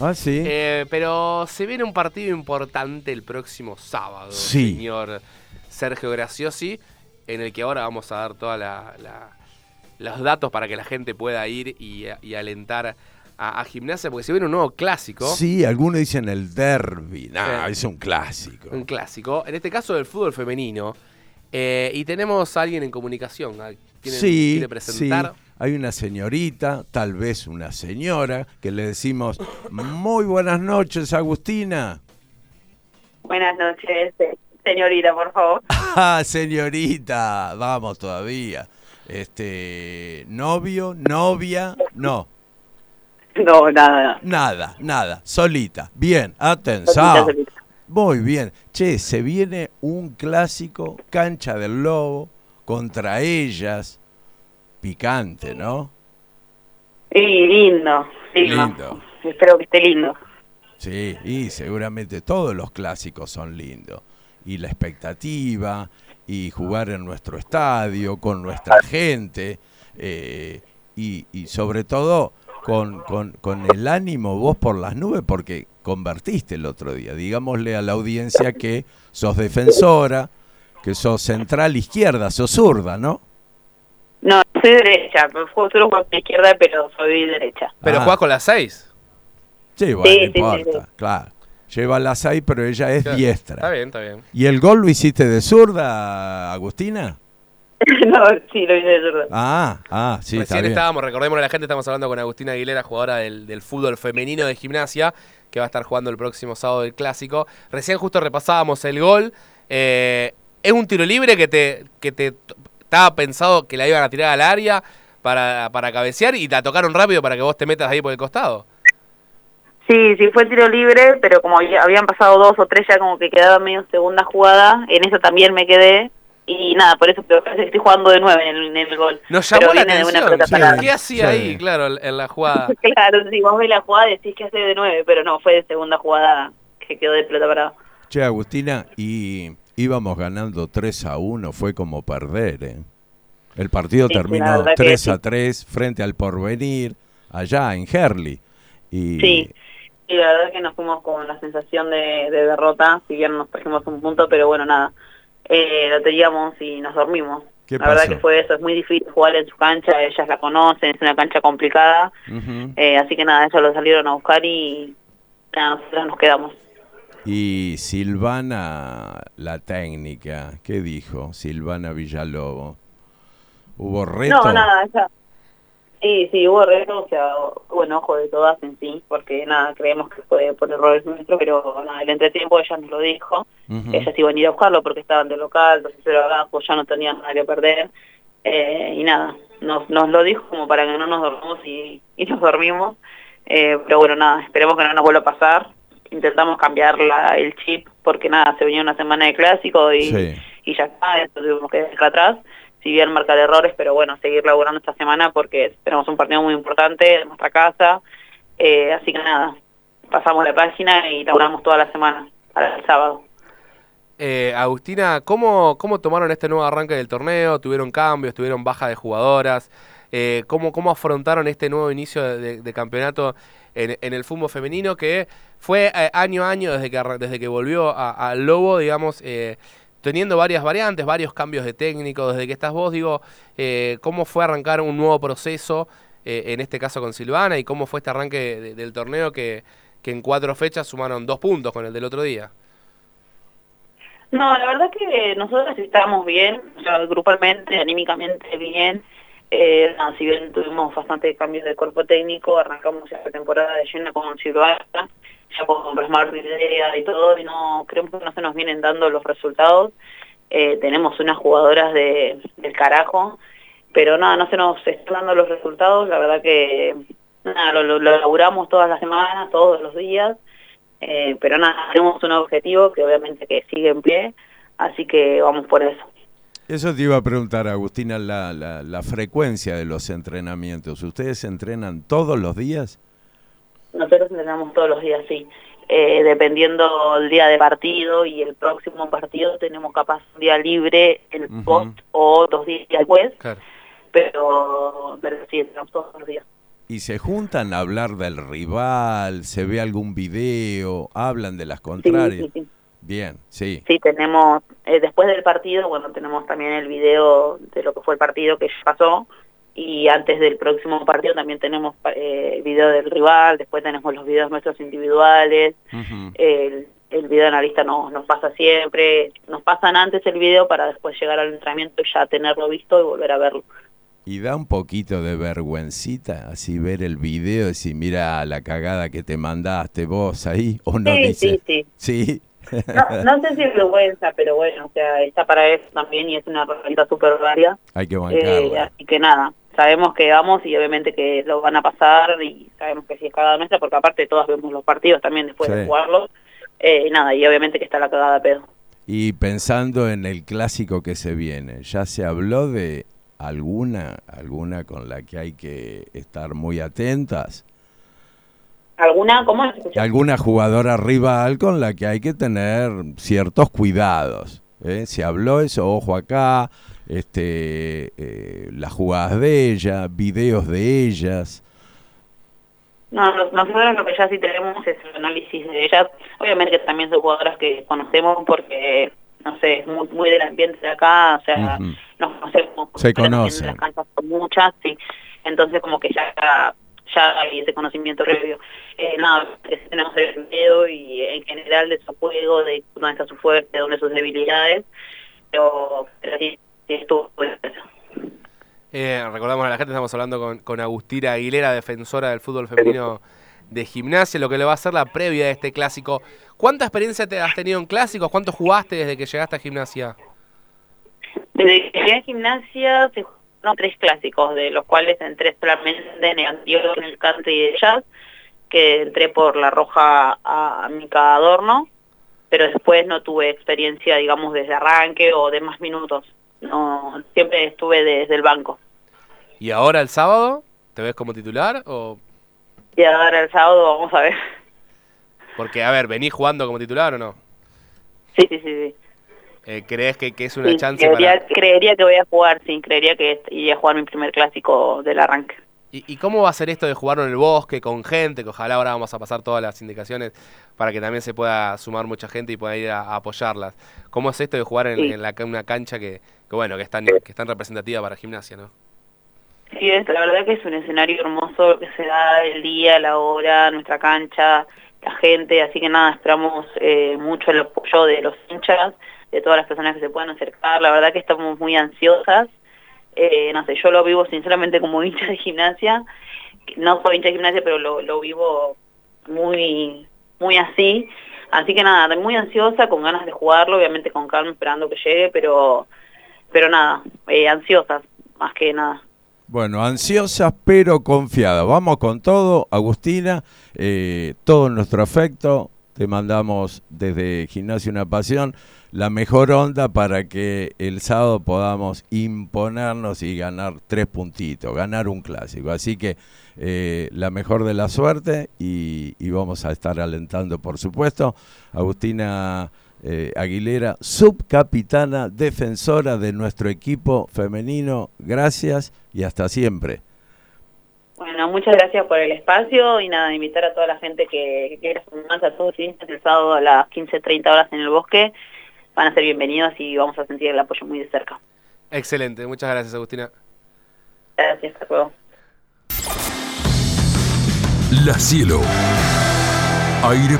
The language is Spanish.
Ah, sí. Eh, pero se viene un partido importante el próximo sábado, Sí. señor Sergio Graciosi, en el que ahora vamos a dar todos los datos para que la gente pueda ir y, y alentar a, a gimnasia, porque se viene un nuevo clásico. Sí, algunos dicen el derby. Nah, Eh. es un clásico. Un clásico, en este caso del fútbol femenino. Eh, y tenemos a alguien en comunicación. ¿A quién Sí, quiere presentar? sí. Hay una señorita, tal vez una señora, que le decimos, muy buenas noches, Agustina. Buenas noches, señorita, por favor. Ah, señorita, vamos todavía. Este, novio, novia, no, No, nada. nada, nada, solita. Bien, atención. Muy bien. Che, se viene un clásico, cancha del lobo, contra ellas. Picante, ¿no? Lindo, lindo. Lindo. Espero que esté lindo. Sí, y seguramente todos los clásicos son lindos. Y la expectativa, y jugar en nuestro estadio, con nuestra gente, eh, y, y sobre todo con, con, con el ánimo vos por las nubes, porque convertiste el otro día. Digámosle a la audiencia que sos defensora, que sos central izquierda, sos zurda, ¿no? No, soy derecha. Juego solo juego con la izquierda, pero soy derecha. Pero Ah. jugás con las seis. Sí, bueno, Sí, no sí, sí, importa, claro. Lleva las ahí, pero ella es Claro. diestra. Está bien, está bien. ¿Y el gol lo hiciste de zurda, Agustina? no, sí, lo hice de zurda. Ah, ah, sí, está Recién bien. estábamos, recordemos a la gente, estamos hablando con Agustina Aguilera, jugadora del, del fútbol femenino de gimnasia, que va a estar jugando el próximo sábado del clásico. Recién justo repasábamos el gol. Eh, es un tiro libre que te, que te estaba pensado que la iban a tirar al área para, para cabecear y te la tocaron rápido para que vos te metas ahí por el costado. Sí, sí, fue tiro libre, pero como ya habían pasado dos o tres, ya como que quedaba medio segunda jugada. En eso también me quedé. Y nada, por eso pero estoy jugando de nueve en el, en el gol. Nos Pero llamó la de una atención. Sí. parada. ¿Qué hacía Sí. ahí, claro, en- en la jugada? Claro, si vos ves la jugada decís que hace de nueve, pero no, fue de segunda jugada que quedó de pelota parada. Che, Agustina, y íbamos ganando 3 a 1, fue como perder, ¿eh? El partido Sí, terminó verdad que 3 sí. a 3 frente al Porvenir, allá en Herley. Y, Sí, y la verdad que nos fuimos con la sensación de, de derrota, si bien nos perdimos un punto, pero bueno, nada, eh, lo teníamos y nos dormimos. ¿Qué la verdad que fue eso, es muy difícil jugar en su cancha, ellas la conocen, es una cancha complicada, eh, así que nada, ellos lo salieron a buscar y nada, nosotros nos quedamos. Y Silvana, la técnica, ¿qué dijo Silvana Villalobo? ¿Hubo reto? No, nada, ya. Sí, sí, hubo reto, o sea, bueno, ojo de todas en sí, porque nada, creemos que fue por errores nuestros, pero nada, el entretiempo ella nos lo dijo, Ujú. ellas iban a ir a buscarlo porque estaban de local, los cero abajo, ya no tenían nada que perder, eh, y nada, nos, nos lo dijo como para que no nos dormamos y, y nos dormimos, eh, pero bueno, nada, esperemos que no nos vuelva a pasar, intentamos cambiar la, el chip, porque nada, se venía una semana de clásico y, Sí. y ya está, eso tuvimos que dejar atrás, si bien marcar errores, pero bueno, seguir laburando esta semana porque tenemos un partido muy importante en nuestra casa, eh, así que nada, pasamos la página y laburamos toda la semana, para el sábado. Eh, Agustina, ¿cómo, ¿cómo tomaron este nuevo arranque del torneo? ¿Tuvieron cambios? ¿Tuvieron baja de jugadoras? Eh, ¿cómo, ¿Cómo afrontaron este nuevo inicio de, campeonato en, el fútbol femenino que fue eh, año a año desde que, desde que volvió al Lobo, digamos, eh, teniendo varias variantes, varios cambios de técnico, desde que estás vos, digo, eh, ¿cómo fue arrancar un nuevo proceso, en este caso con Silvana, y cómo fue este arranque de- del torneo que, que en cuatro fechas sumaron dos puntos con el del otro día? No, la verdad que nosotros estábamos bien, grupalmente, anímicamente bien. Eh, si bien tuvimos bastante cambios de cuerpo técnico, arrancamos la temporada de lleno con Silvana, ya con plasmar idea y todo, y no creemos que no se nos vienen dando los resultados. Eh, tenemos unas jugadoras de, del carajo, pero nada, no se nos están dando los resultados, la verdad que lo, lo laburamos todas las semanas, todos los días, eh, pero nada, tenemos un objetivo que obviamente que sigue en pie, así que vamos por eso. Eso te iba a preguntar, Agustina, la, la, la frecuencia de los entrenamientos. ¿Ustedes entrenan todos los días? Nosotros entrenamos todos los días, sí. Eh, dependiendo el día de partido y el próximo partido tenemos capaz un día libre el post o dos días después, Claro. pero, pero sí, entrenamos todos los días. y se juntan a hablar del rival, se ve algún video, hablan de las contrarias. Sí, sí, sí. Bien, sí. Sí, tenemos, eh, después del partido, bueno, tenemos también el video de lo que fue el partido que ya pasó, y antes del próximo partido también tenemos eh, video del rival, después tenemos los videos nuestros individuales, el, el video analista nos, nos pasa siempre, nos pasan antes el video para después llegar al entrenamiento y ya tenerlo visto y volver a verlo. Y da un poquito de vergüencita así ver el video y decir, mira la cagada que te mandaste vos ahí, o no sí, dice, sí, sí. sí. No, no sé si es vergüenza, pero bueno, o sea, está para eso también y es una herramienta súper varia. Hay que Eh, bancarla. así que nada, sabemos que vamos y obviamente que lo van a pasar y sabemos que sí es cagada nuestra porque aparte todas vemos los partidos también después Sí. de jugarlos. Eh, nada, y obviamente que está la cagada pedo. Y pensando en el clásico que se viene, ¿ya se habló de alguna, alguna con la que hay que estar muy atentas? ¿Alguna? Alguna jugadora rival con la que hay que tener ciertos cuidados. ¿eh? Se habló eso, ojo acá, este, eh, las jugadas de ella, videos de ellas. No, nos- nosotros lo que ya sí tenemos es el análisis de ellas. Obviamente que también son jugadoras que conocemos porque, no sé, es muy, muy del ambiente de acá, o sea, Ujú. nos conocemos. Se conocen. Las canchas son muchas, sí. Entonces como que ya ya hay ese conocimiento previo. Eh, nada, tenemos el video y en general de su juego, de dónde está su fuerte, dónde sus debilidades, pero, pero sí, sí estuvo bueno. Eh, recordamos a la gente, estamos hablando con, con Agustina Aguilera, defensora del fútbol femenino de gimnasia, lo que le va a hacer la previa de este clásico. ¿Cuánta experiencia te has tenido en clásicos? ¿Cuánto jugaste desde que llegaste a gimnasia? Desde que llegué a gimnasia se jugaron tres clásicos, de los cuales entré solamente en el anterior, en el country de jazz, que entré por la roja a, a Mica Adorno, pero después no tuve experiencia, digamos, desde arranque o de más minutos. No, siempre estuve desde el banco. ¿Y ahora el sábado? ¿Te ves como titular? o Y ahora el sábado vamos a ver. Porque, a ver, ¿venís jugando como titular o no? Sí, sí, sí. sí. Eh, ¿Crees que, que es una Sí, chance creería, para...? creería que voy a jugar, sí, creería que iría a jugar mi primer clásico del arranque. ¿Y, y cómo va a ser esto de jugarlo en el bosque, con gente? Que ojalá ahora vamos a pasar todas las indicaciones para que también se pueda sumar mucha gente y pueda ir a, a apoyarlas. ¿Cómo es esto de jugar en, Sí. en la, una cancha que, que, bueno, que es tan, que es tan representativa para gimnasia, ¿no? Sí, es, la verdad que es un escenario hermoso que se da el día, la hora, nuestra cancha, la gente, así que nada, esperamos eh, mucho el apoyo de los hinchas, de todas las personas que se puedan acercar, la verdad que estamos muy ansiosas, eh, no sé, yo lo vivo sinceramente como hincha de gimnasia, no soy hincha de gimnasia, pero lo, lo vivo muy, muy así, así que nada, muy ansiosa, con ganas de jugarlo, obviamente con calma, esperando que llegue, pero, pero nada, eh, ansiosas, más que nada. Bueno, ansiosas pero confiadas. Vamos con todo, Agustina, eh, todo nuestro afecto. Te mandamos desde Gimnasia Una Pasión la mejor onda para que el sábado podamos imponernos y ganar tres puntitos, ganar un clásico. Así que eh, la mejor de la suerte y, y vamos a estar alentando, por supuesto, Agustina eh, Aguilera, subcapitana, defensora de nuestro equipo femenino. Gracias y hasta siempre. Bueno, muchas gracias por el espacio y nada, invitar a toda la gente que, que quiera sumarse a todos los el sábado a las 15.30 horas en el bosque. Van a ser bienvenidos y vamos a sentir el apoyo muy de cerca. Excelente, muchas gracias, Agustina. Gracias, hasta luego. La Cielo. Aire